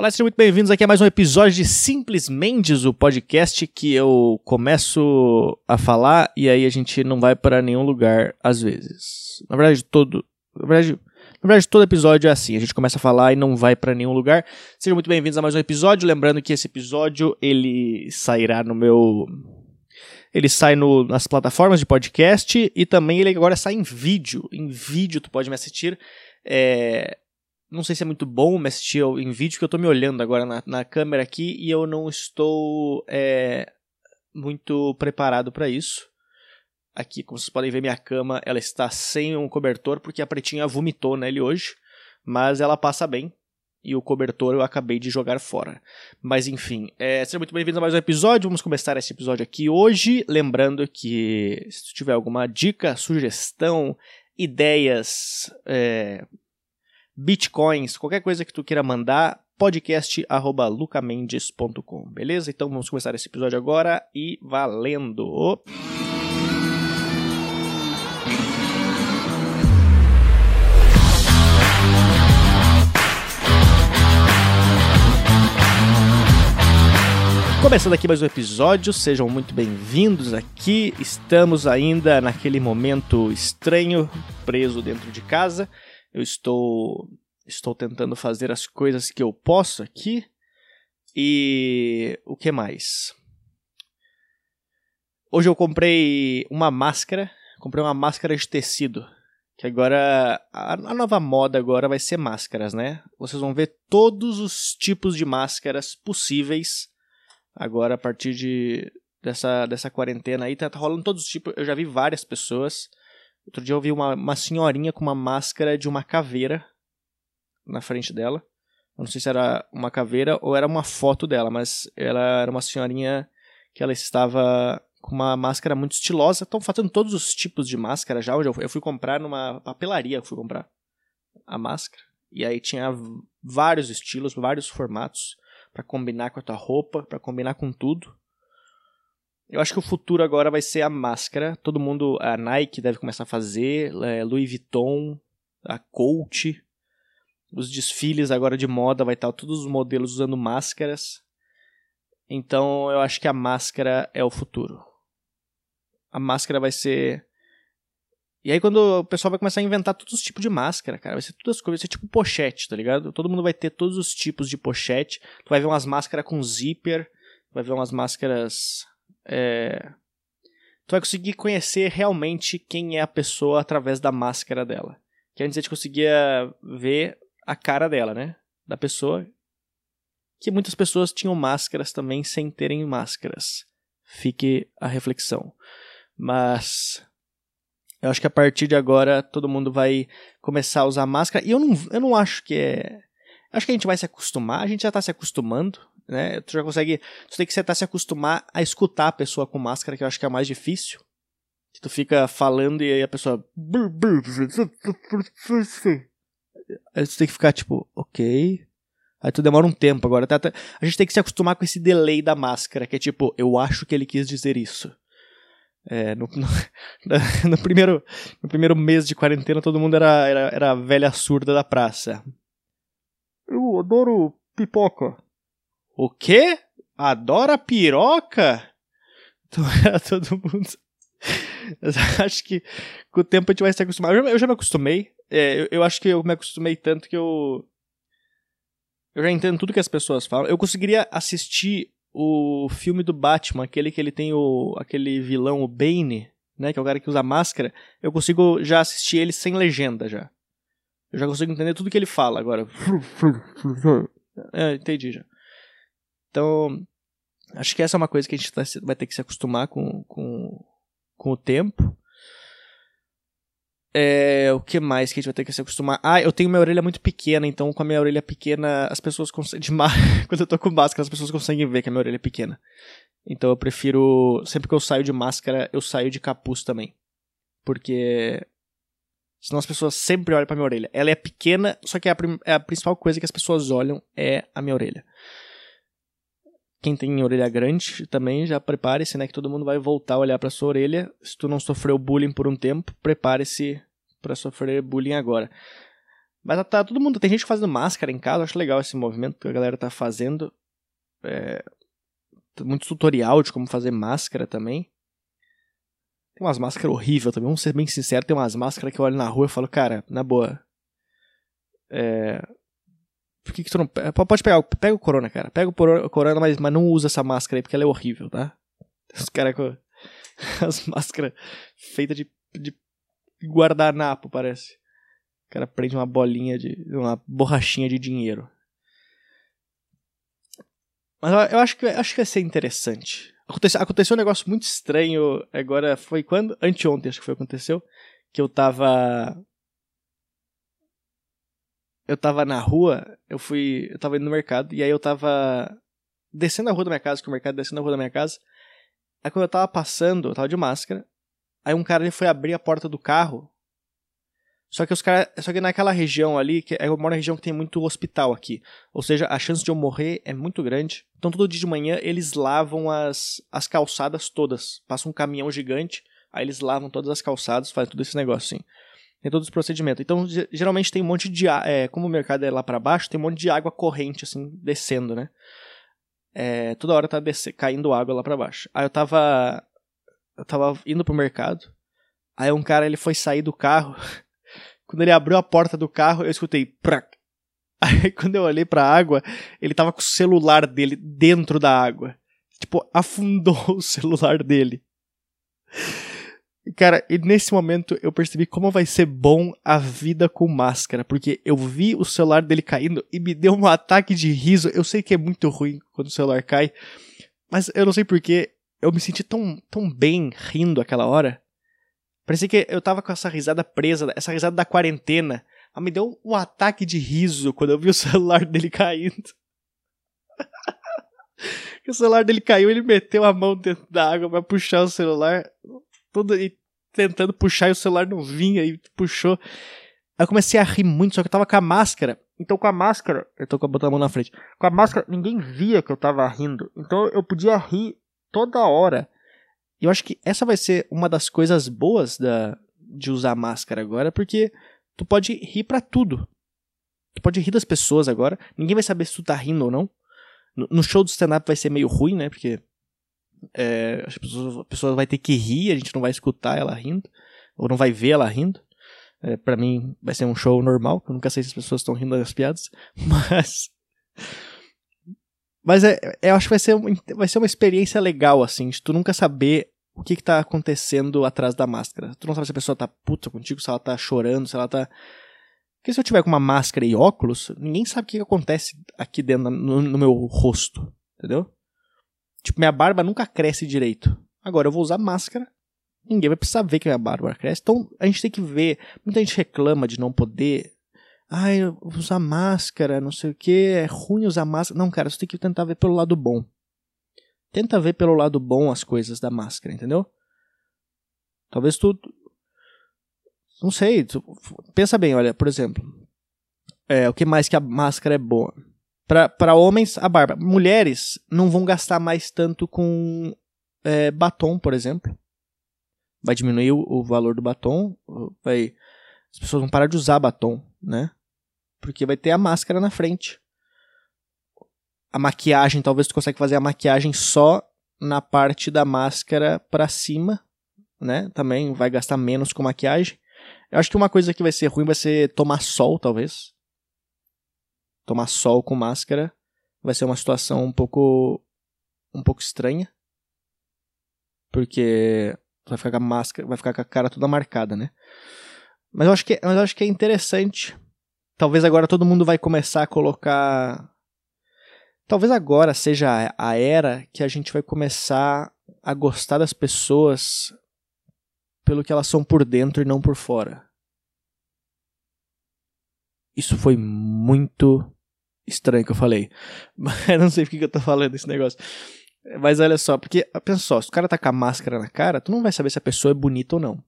Olá, sejam muito bem-vindos aqui a mais um episódio de Simples Mendes, o podcast que eu começo a falar e aí a gente não vai para nenhum lugar às vezes. Na verdade, todo, na verdade, na verdade, todo episódio é assim, a gente começa a falar e não vai para nenhum lugar. Sejam muito bem-vindos a mais um episódio, lembrando que esse episódio ele sairá no meu ele sai no, nas plataformas de podcast e também ele agora sai em vídeo. Em vídeo tu pode me assistir. É, não sei se é muito bom me assistir em vídeo, que eu tô me olhando agora na, na câmera aqui e eu não estou é, muito preparado para isso. Aqui, como vocês podem ver, minha cama ela está sem um cobertor porque a pretinha vomitou nele hoje, mas ela passa bem e o cobertor eu acabei de jogar fora. Mas enfim, é, muito bem-vindos a mais um episódio. Vamos começar esse episódio aqui hoje. Lembrando que se tiver alguma dica, sugestão, ideias, é, bitcoins, qualquer coisa que tu queira mandar, podcast@lucamendes.com, beleza? Então vamos começar esse episódio agora e valendo. Começando aqui mais um episódio, sejam muito bem-vindos aqui. Estamos ainda naquele momento estranho, preso dentro de casa. Eu estou estou tentando fazer as coisas que eu posso aqui. E o que mais? Hoje eu comprei uma máscara, comprei uma máscara de tecido, que agora a, nova moda agora vai ser máscaras, né? Vocês vão ver todos os tipos de máscaras possíveis agora a partir de dessa dessa quarentena aí, tá, tá rolando todos os tipos. Eu já vi várias pessoas Outro dia eu vi uma, uma senhorinha com uma máscara de uma caveira na frente dela. Eu não sei se era uma caveira ou era uma foto dela, mas ela era uma senhorinha que ela estava com uma máscara muito estilosa. Estão fazendo todos os tipos de máscara já. Eu fui comprar numa papelaria, fui comprar a máscara. E aí tinha vários estilos, vários formatos para combinar com a tua roupa, para combinar com tudo. Eu acho que o futuro agora vai ser a máscara. Todo mundo, a Nike deve começar a fazer, é, Louis Vuitton, a Coach. Os desfiles agora de moda vai estar todos os modelos usando máscaras. Então eu acho que a máscara é o futuro. A máscara vai ser. E aí quando o pessoal vai começar a inventar todos os tipos de máscara, cara, vai ser todas as coisas, vai ser tipo pochete, tá ligado? Todo mundo vai ter todos os tipos de pochete. Tu vai ver umas máscaras com zíper, vai ver umas máscaras é, tu vai conseguir conhecer realmente quem é a pessoa através da máscara dela. Que antes a gente conseguia ver a cara dela, né? Da pessoa. Que muitas pessoas tinham máscaras também sem terem máscaras. Fique a reflexão. Mas eu acho que a partir de agora todo mundo vai começar a usar máscara. E eu não, eu não acho que é. Acho que a gente vai se acostumar, a gente já está se acostumando né? Tu já consegue. Tu tem que se acostumar a escutar a pessoa com máscara, que eu acho que é mais difícil. Que tu fica falando e aí a pessoa. Aí tu tem que ficar tipo, ok. Aí tu demora um tempo agora. Tá, tá. A gente tem que se acostumar com esse delay da máscara, que é tipo, eu acho que ele quis dizer isso. É, no, no, no, primeiro, no primeiro mês de quarentena, todo mundo era, era, era a velha surda da praça. Eu adoro pipoca. O quê? Adora piroca? Então era todo mundo. Eu acho que com o tempo a gente vai se acostumar. Eu já, eu já me acostumei. É, eu, eu, acho que eu me acostumei tanto que eu. Eu já entendo tudo que as pessoas falam. Eu conseguiria assistir o filme do Batman, aquele que ele tem o. aquele vilão, o Bane, né? Que é o cara que usa máscara. Eu consigo já assistir ele sem legenda já. Eu já consigo entender tudo que ele fala agora. É, entendi já. Então, acho que essa é uma coisa que a gente tá, vai ter que se acostumar com, com, com o tempo. É, o que mais que a gente vai ter que se acostumar? Ah, eu tenho minha orelha muito pequena, então com a minha orelha pequena, as pessoas conseguem. Quando eu tô com máscara, as pessoas conseguem ver que a minha orelha é pequena. Então eu prefiro. Sempre que eu saio de máscara, eu saio de capuz também. Porque. Senão as pessoas sempre olham pra minha orelha. Ela é pequena, só que a, é a principal coisa que as pessoas olham é a minha orelha. Quem tem orelha grande também já prepare-se, né? Que todo mundo vai voltar a olhar para sua orelha. Se tu não sofreu bullying por um tempo, prepare-se para sofrer bullying agora. Mas tá todo mundo. Tem gente fazendo máscara em casa, acho legal esse movimento que a galera tá fazendo. É, muito tutorial de como fazer máscara também. Tem umas máscaras horríveis também, vamos ser bem sinceros, tem umas máscaras que eu olho na rua e falo, cara, na boa. É. Por que, que tu não. Pode pegar, pega o corona, cara. Pega o corona, mas, mas não usa essa máscara aí, porque ela é horrível, tá? Os caras com. As máscaras feitas de, de guardanapo, parece. O cara prende uma bolinha de. uma borrachinha de dinheiro. Mas eu acho que, acho que vai ser interessante. Aconteceu, aconteceu um negócio muito estranho agora. Foi quando? Anteontem, acho que foi aconteceu. Que eu tava. Eu tava na rua, eu fui. Eu tava indo no mercado, e aí eu tava descendo a rua da minha casa, que o mercado descendo a rua da minha casa. Aí quando eu tava passando, eu tava de máscara. Aí um cara ele foi abrir a porta do carro só que os caras. Só que naquela região ali, que eu moro na região que tem muito hospital aqui. Ou seja, a chance de eu morrer é muito grande. Então todo dia de manhã eles lavam as, as calçadas todas. Passa um caminhão gigante, aí eles lavam todas as calçadas, fazem todo esse negócio assim. Tem todos os procedimentos. Então, geralmente tem um monte de. É, como o mercado é lá para baixo, tem um monte de água corrente, assim, descendo, né? É, toda hora tá descer, caindo água lá para baixo. Aí eu tava. Eu tava indo pro mercado. Aí um cara ele foi sair do carro. Quando ele abriu a porta do carro, eu escutei prac. Aí quando eu olhei pra água, ele tava com o celular dele dentro da água. Tipo, afundou o celular dele. Cara, e nesse momento eu percebi como vai ser bom a vida com máscara, porque eu vi o celular dele caindo e me deu um ataque de riso. Eu sei que é muito ruim quando o celular cai, mas eu não sei porquê, eu me senti tão, tão bem rindo aquela hora. Parecia que eu tava com essa risada presa, essa risada da quarentena. Mas me deu um ataque de riso quando eu vi o celular dele caindo. o celular dele caiu, ele meteu a mão dentro da água pra puxar o celular. Tudo e tentando puxar e o celular não vinha e puxou. Aí eu comecei a rir muito, só que eu tava com a máscara. Então com a máscara, eu tô botando a mão na frente. Com a máscara, ninguém via que eu tava rindo. Então eu podia rir toda hora. E eu acho que essa vai ser uma das coisas boas da, de usar máscara agora, porque tu pode rir para tudo. Tu pode rir das pessoas agora, ninguém vai saber se tu tá rindo ou não. No, no show do stand-up vai ser meio ruim, né? Porque é, as pessoas, a pessoa vai ter que rir, a gente não vai escutar ela rindo, ou não vai ver ela rindo. É, para mim vai ser um show normal, eu nunca sei se as pessoas estão rindo das piadas, mas mas é, é, eu acho que vai ser, vai ser uma experiência legal, assim, de tu nunca saber o que, que tá acontecendo atrás da máscara. Tu não sabe se a pessoa tá puta contigo, se ela tá chorando, se ela tá. Porque se eu tiver com uma máscara e óculos, ninguém sabe o que, que acontece aqui dentro, no, no meu rosto, entendeu? Tipo, minha barba nunca cresce direito. Agora eu vou usar máscara, ninguém vai precisar ver que minha barba cresce. Então a gente tem que ver. Muita gente reclama de não poder Ai, usar máscara, não sei o que, é ruim usar máscara. Não, cara, você tem que tentar ver pelo lado bom. Tenta ver pelo lado bom as coisas da máscara, entendeu? Talvez tu. Não sei, tu... pensa bem, olha, por exemplo. É, o que mais que a máscara é boa? Para homens, a barba. Mulheres não vão gastar mais tanto com é, batom, por exemplo. Vai diminuir o, o valor do batom. Vai, as pessoas vão parar de usar batom, né? Porque vai ter a máscara na frente. A maquiagem, talvez tu consiga fazer a maquiagem só na parte da máscara para cima, né? Também vai gastar menos com maquiagem. Eu acho que uma coisa que vai ser ruim vai ser tomar sol, talvez. Tomar sol com máscara vai ser uma situação um pouco um pouco estranha. Porque vai ficar com a máscara, vai ficar com a cara toda marcada, né? Mas eu acho que, mas eu acho que é interessante Talvez agora todo mundo vai começar a colocar. Talvez agora seja a era que a gente vai começar a gostar das pessoas pelo que elas são por dentro e não por fora. Isso foi muito estranho que eu falei. Mas não sei por que eu tô falando esse negócio. Mas olha só, porque pensa só, se o cara tá com a máscara na cara, tu não vai saber se a pessoa é bonita ou não.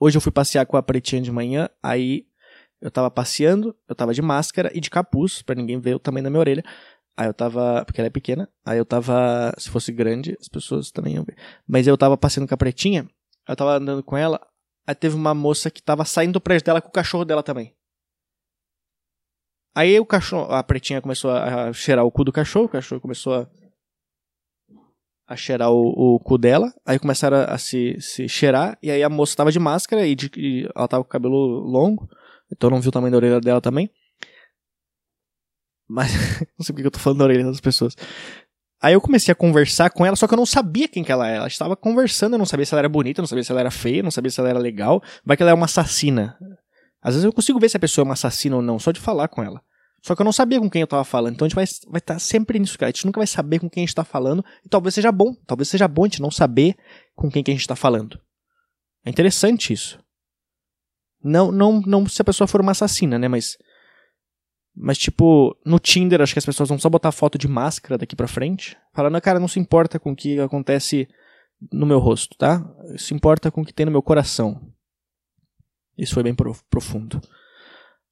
Hoje eu fui passear com a pretinha de manhã, aí eu tava passeando, eu tava de máscara e de capuz, para ninguém ver o tamanho da minha orelha. Aí eu tava. Porque ela é pequena. Aí eu tava. Se fosse grande, as pessoas também iam ver. Mas eu tava passeando com a pretinha. Eu tava andando com ela. Aí teve uma moça que tava saindo do prédio dela com o cachorro dela também. Aí o cachorro, a pretinha começou a cheirar o cu do cachorro, o cachorro começou a, a cheirar o, o cu dela, aí começaram a, a, se, se cheirar, e aí a moça tava de máscara e, de, e ela tava com o cabelo longo, então não viu o tamanho da orelha dela também. Mas, não sei porque eu tô falando da orelha das pessoas. Aí eu comecei a conversar com ela, só que eu não sabia quem que ela era. Ela estava conversando, eu não sabia se ela era bonita, não sabia se ela era feia, não sabia se ela era legal. Vai que ela é uma assassina. Às vezes eu consigo ver se a pessoa é uma assassina ou não, só de falar com ela. Só que eu não sabia com quem eu tava falando. Então a gente vai estar vai tá sempre nisso, cara. A gente nunca vai saber com quem a gente tá falando. E talvez seja bom. Talvez seja bom a gente não saber com quem que a gente tá falando. É interessante isso. Não, não, não se a pessoa for uma assassina, né? Mas. Mas, tipo, no Tinder, acho que as pessoas vão só botar foto de máscara daqui pra frente. Falando, cara, não se importa com o que acontece no meu rosto, tá? Se importa com o que tem no meu coração. Isso foi bem profundo.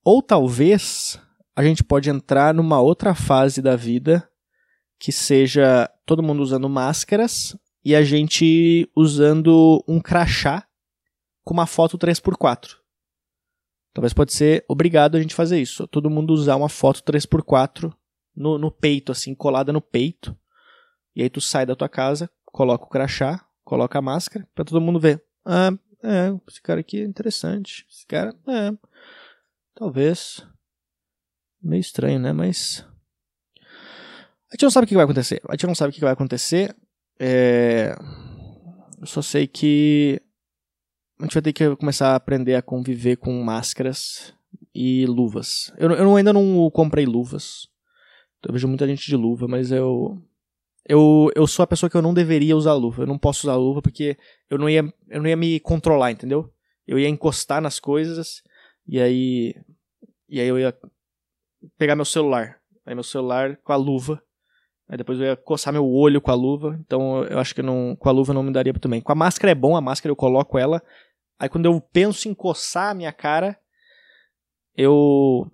Ou talvez a gente pode entrar numa outra fase da vida que seja todo mundo usando máscaras e a gente usando um crachá com uma foto 3x4. Talvez pode ser obrigado a gente fazer isso. Todo mundo usar uma foto 3x4 no, no peito, assim, colada no peito. E aí tu sai da tua casa, coloca o crachá, coloca a máscara, para todo mundo ver. Ah, é, esse cara aqui é interessante. Esse cara, é. Talvez. Meio estranho, né? Mas. A gente não sabe o que vai acontecer. A gente não sabe o que vai acontecer. É... Eu só sei que a gente vai ter que começar a aprender a conviver com máscaras e luvas. Eu, eu ainda não comprei luvas. Eu vejo muita gente de luva, mas eu. Eu, eu sou a pessoa que eu não deveria usar luva. Eu não posso usar luva porque eu não ia, eu não ia me controlar, entendeu? Eu ia encostar nas coisas e aí. E aí eu ia pegar meu celular. Aí meu celular com a luva. Aí depois eu ia coçar meu olho com a luva. Então eu acho que não, com a luva não me daria também. Com a máscara é bom, a máscara eu coloco ela. Aí quando eu penso em coçar a minha cara, eu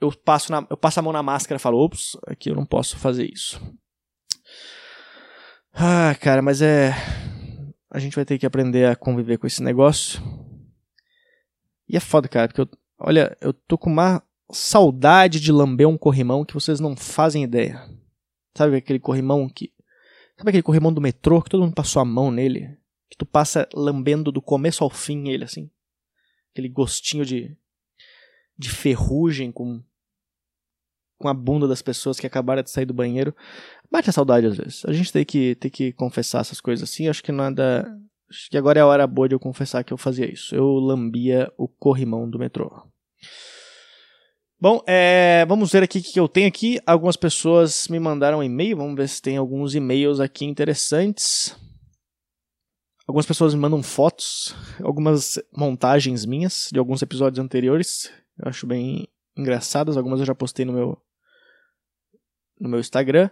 eu passo, na, eu passo a mão na máscara e falo, ops, aqui eu não posso fazer isso. Ah, cara, mas é. A gente vai ter que aprender a conviver com esse negócio. E é foda, cara, porque eu. Olha, eu tô com uma saudade de lamber um corrimão que vocês não fazem ideia. Sabe aquele corrimão que. Sabe aquele corrimão do metrô que todo mundo passou a mão nele? Que tu passa lambendo do começo ao fim ele, assim. Aquele gostinho de. de ferrugem com. Com a bunda das pessoas que acabaram de sair do banheiro. Bate a saudade às vezes. A gente tem que, tem que confessar essas coisas assim. Acho que nada. Acho que agora é a hora boa de eu confessar que eu fazia isso. Eu lambia o corrimão do metrô. Bom, é, vamos ver aqui o que eu tenho aqui. Algumas pessoas me mandaram um e-mail. Vamos ver se tem alguns e-mails aqui interessantes. Algumas pessoas me mandam fotos, algumas montagens minhas de alguns episódios anteriores. Eu acho bem engraçadas. Algumas eu já postei no meu no meu Instagram.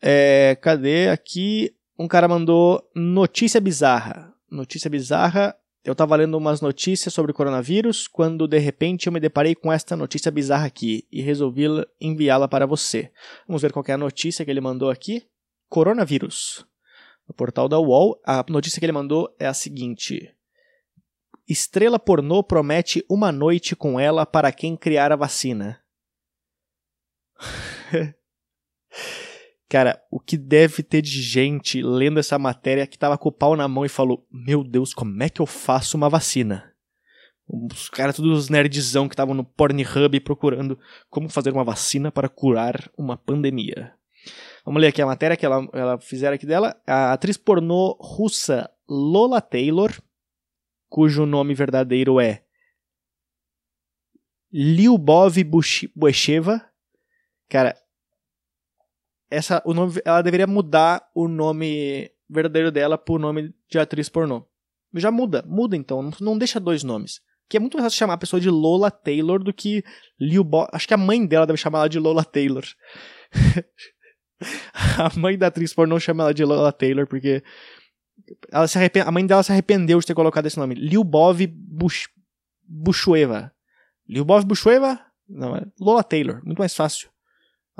É, cadê? Aqui um cara mandou notícia bizarra. Notícia bizarra eu estava lendo umas notícias sobre o coronavírus quando de repente eu me deparei com esta notícia bizarra aqui e resolvi enviá-la para você. Vamos ver qual é a notícia que ele mandou aqui. Coronavírus. No portal da UOL, a notícia que ele mandou é a seguinte: Estrela pornô promete uma noite com ela para quem criar a vacina. Cara, o que deve ter de gente lendo essa matéria que tava com o pau na mão e falou: Meu Deus, como é que eu faço uma vacina? Os caras, todos os nerdzão que estavam no Pornhub procurando como fazer uma vacina para curar uma pandemia. Vamos ler aqui a matéria que ela, ela fizeram aqui dela. A atriz pornô russa Lola Taylor, cujo nome verdadeiro é Lyubov Busheva. Cara, essa, o nome, ela deveria mudar o nome verdadeiro dela por nome de atriz pornô. Já muda, muda então, não, deixa dois nomes. Que é muito mais fácil chamar a pessoa de Lola Taylor do que Liu Bo... Acho que a mãe dela deve chamar ela de Lola Taylor. a mãe da atriz pornô chama ela de Lola Taylor porque ela se a mãe dela se arrependeu de ter colocado esse nome. Lyubov Bush... Bushueva. Lyubov Bushueva? Não, é Lola Taylor. Muito mais fácil.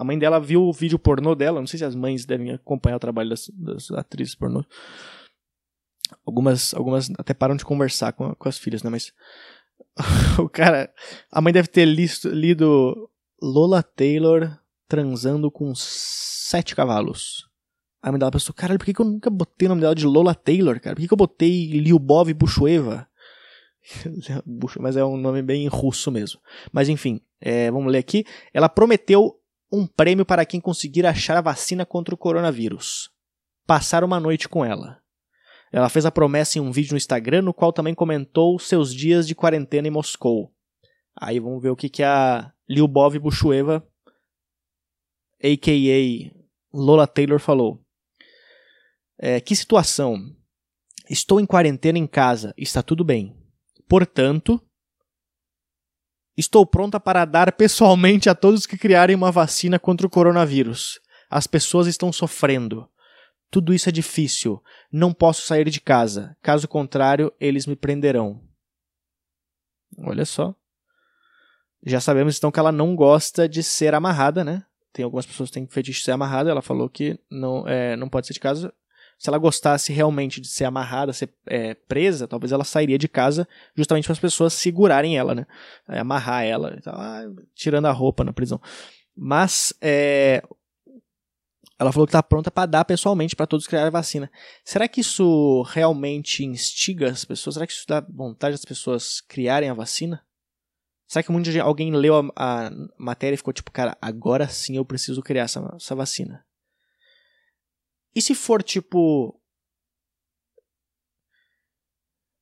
A mãe dela viu o vídeo pornô dela. Não sei se as mães devem acompanhar o trabalho das, das atrizes pornô. Algumas, algumas até param de conversar com, com as filhas, né? Mas o cara. A mãe deve ter listo, lido Lola Taylor transando com sete cavalos. A mãe dela pensou, caralho, por que, que eu nunca botei o nome dela de Lola Taylor, cara? Por que, que eu botei Lyubov Bushueva? Mas é um nome bem russo mesmo. Mas enfim, é, vamos ler aqui. Ela prometeu um prêmio para quem conseguir achar a vacina contra o coronavírus. Passar uma noite com ela. Ela fez a promessa em um vídeo no Instagram, no qual também comentou seus dias de quarentena em Moscou. Aí vamos ver o que, que a Lyubov Bushueva, a.k.a. Lola Taylor, falou. É, que situação. Estou em quarentena em casa, está tudo bem. Portanto, estou pronta para dar pessoalmente a todos que criarem uma vacina contra o coronavírus. As pessoas estão sofrendo. Tudo isso é difícil. Não posso sair de casa. Caso contrário, eles me prenderão. Olha só. Já sabemos então que ela não gosta de ser amarrada, né? Tem algumas pessoas que têm fetiche de ser amarrada. Ela falou que não, é, não pode ser de casa. Se ela gostasse realmente de ser amarrada, ser é, presa, talvez ela sairia de casa justamente para as pessoas segurarem ela, né? É, amarrar ela, ah, tirando a roupa na prisão. Mas é, ela falou que está pronta para dar pessoalmente para todos criar a vacina. Será que isso realmente instiga as pessoas? Será que isso dá vontade das pessoas criarem a vacina? Será que gente, alguém leu a, a, matéria e ficou tipo, cara, agora sim eu preciso criar essa, essa vacina? E se for tipo.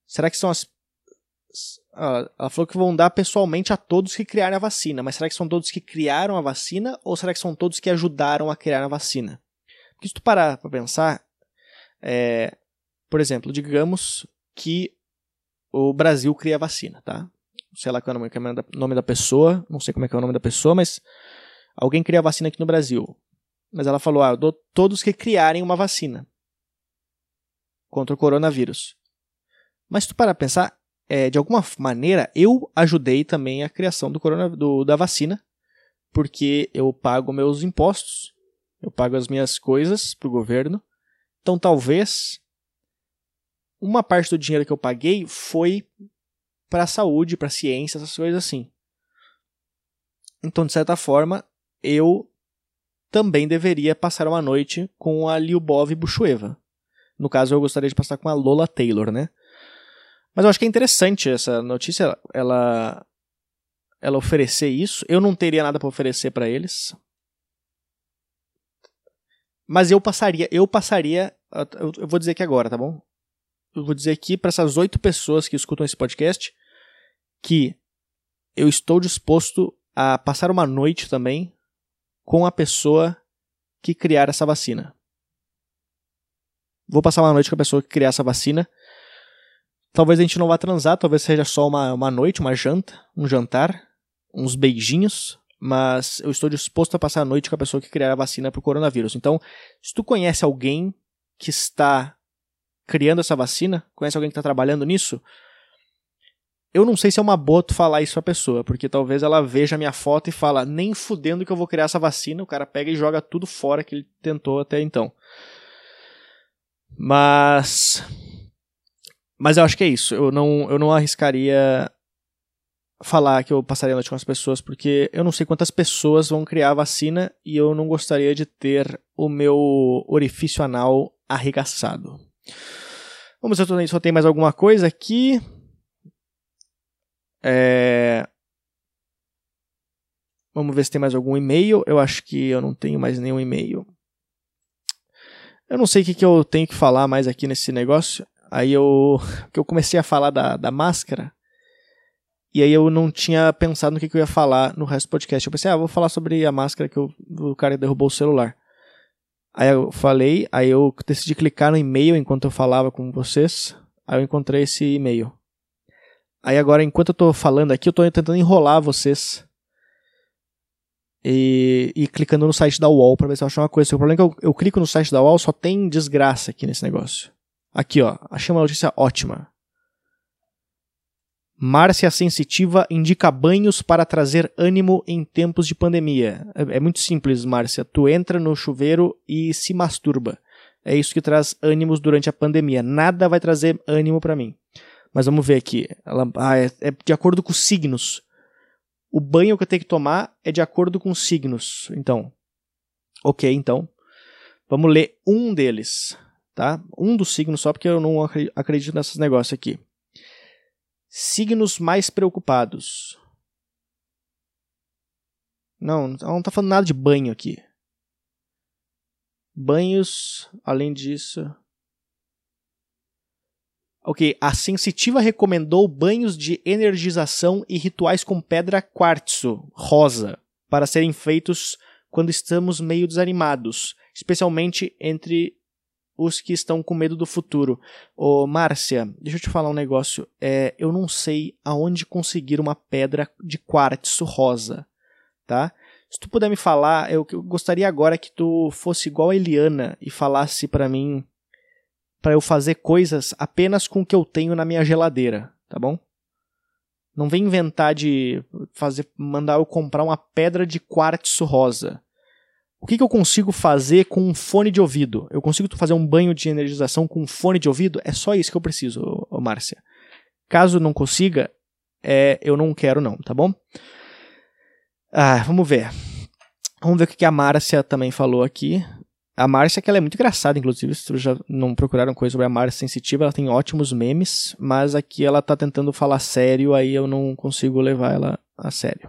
Será que são as. Ela falou que vão dar pessoalmente a todos que criaram a vacina, mas será que são todos que criaram a vacina ou será que são todos que ajudaram a criar a vacina? Porque se tu parar para pensar, é, por exemplo, digamos que o Brasil cria a vacina, tá? Sei lá qual é o nome da pessoa, não sei como é que é o nome da pessoa, mas alguém cria a vacina aqui no Brasil. Mas ela falou, ah, eu dou todos que criarem uma vacina contra o coronavírus. Mas tu parar pra pensar, é, de alguma maneira, eu ajudei também a criação do, corona, do, da vacina, porque eu pago meus impostos, eu pago as minhas coisas pro governo. Então talvez uma parte do dinheiro que eu paguei foi para a saúde, para a ciência, essas coisas assim. Então, de certa forma, eu também deveria passar uma noite com a Lyubov Bushueva. No caso, eu gostaria de passar com a Lola Taylor, né? Mas eu acho que é interessante essa notícia, ela ela oferecer isso. Eu não teria nada para oferecer para eles. Mas eu passaria, eu passaria, eu vou dizer aqui agora, tá bom? Eu vou dizer aqui para essas oito pessoas que escutam esse podcast que eu estou disposto a passar uma noite também com a pessoa que criar essa vacina. Vou passar uma noite com a pessoa que criar essa vacina Talvez a gente não vá transar, talvez seja só uma, uma noite, uma janta, um jantar, uns beijinhos, mas eu estou disposto a passar a noite com a pessoa que criar a vacina para o coronavírus. Então, se tu conhece alguém que está criando essa vacina, conhece alguém que está trabalhando nisso, eu não sei se é uma boa tu falar isso pra pessoa, porque talvez ela veja a minha foto e fala, nem fudendo que eu vou criar essa vacina, o cara pega e joga tudo fora que ele tentou até então. Mas mas eu acho que é isso. Eu não, eu não arriscaria falar que eu passaria a noite com as pessoas, porque eu não sei quantas pessoas vão criar a vacina e eu não gostaria de ter o meu orifício anal arregaçado. Vamos ver se só tem mais alguma coisa aqui. É... Vamos ver se tem mais algum e-mail. Eu acho que eu não tenho mais nenhum e-mail. Eu não sei o que, que eu tenho que falar mais aqui nesse negócio. Aí eu, que eu comecei a falar da, da máscara, e aí eu não tinha pensado no que, que eu ia falar no resto do podcast. Eu pensei, ah, vou falar sobre a máscara que eu, o cara derrubou o celular. Aí eu falei, aí eu decidi clicar no e-mail enquanto eu falava com vocês. Aí eu encontrei esse e-mail. Aí agora, enquanto eu tô falando aqui, eu tô tentando enrolar vocês. E, e clicando no site da UOL pra ver se eu acho uma coisa. O problema é que eu, eu clico no site da UOL, só tem desgraça aqui nesse negócio. Aqui, ó. Achei uma notícia ótima. Márcia Sensitiva indica banhos para trazer ânimo em tempos de pandemia. É, é, muito simples, Márcia. Tu entra no chuveiro e se masturba. É isso que traz ânimos durante a pandemia. Nada vai trazer ânimo para mim. Mas vamos ver aqui. Ela, ah, é, é de acordo com os signos. O banho que eu tenho que tomar é de acordo com os signos. Então, ok, então. Vamos ler um deles, tá? Um dos signos só porque eu não acredito nesses negócios aqui. Signos mais preocupados. Não, ela não tá falando nada de banho aqui. Banhos, além disso. Ok, a sensitiva recomendou banhos de energização e rituais com pedra quartzo rosa para serem feitos quando estamos meio desanimados, especialmente entre os que estão com medo do futuro. Ô, Márcia, deixa eu te falar um negócio. É, eu não sei aonde conseguir uma pedra de quartzo rosa, tá? Se tu puder me falar, eu, eu gostaria agora que tu fosse igual a Eliana e falasse para mim para eu fazer coisas apenas com o que eu tenho na minha geladeira, tá bom? Não vem inventar de fazer, mandar eu comprar uma pedra de quartzo rosa. O que, que eu consigo fazer com um fone de ouvido? Eu consigo fazer um banho de energização com um fone de ouvido? É só isso que eu preciso, Márcia. Caso não consiga, é, eu não quero não, tá bom? Ah, vamos ver. Vamos ver o que a Márcia também falou aqui. A Márcia, que ela é muito engraçada, inclusive, se vocês já não procuraram coisa sobre a Márcia Sensitiva, ela tem ótimos memes, mas aqui ela tá tentando falar sério, aí eu não consigo levar ela a sério.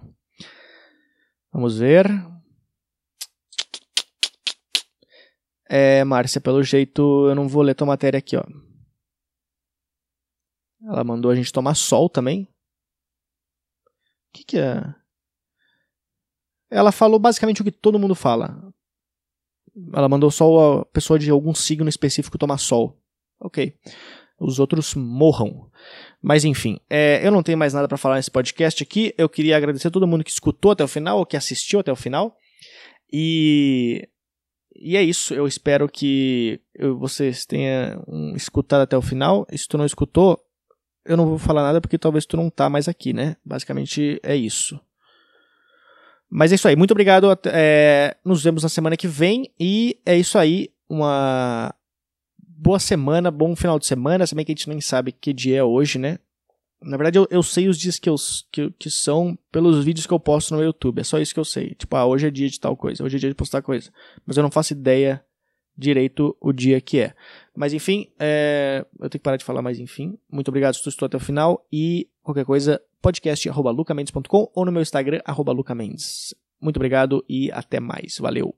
Vamos ver. É, Márcia, pelo jeito eu não vou ler tua matéria aqui, ó. Ela mandou a gente tomar sol também. O que, que é? Ela falou basicamente o que todo mundo fala. Ela mandou só a pessoa de algum signo específico tomar sol. Ok. Os outros morram. Mas enfim, é, eu não tenho mais nada para falar nesse podcast aqui. Eu queria agradecer a todo mundo que escutou até o final, ou que assistiu até o final. E, e é isso. Eu espero que vocês tenham escutado até o final. E se tu não escutou, eu não vou falar nada porque talvez tu não tá mais aqui, né? Basicamente é isso. Mas é isso aí. Muito obrigado. É, nos vemos na semana que vem. E é isso aí. Uma boa semana, bom final de semana. Se bem que a gente nem sabe que dia é hoje, né? Na verdade, eu, eu sei os dias que, eu, que, que são pelos vídeos que eu posto no YouTube. É só isso que eu sei. Tipo, ah, hoje é dia de tal coisa, hoje é dia de postar coisa. Mas eu não faço ideia direito o dia que é. Mas enfim, é... eu tenho que parar de falar mais enfim. Muito obrigado se tu estou até o final e qualquer coisa, podcast.lucamendes.com ou no meu Instagram, lucamendes. Muito obrigado e até mais. Valeu!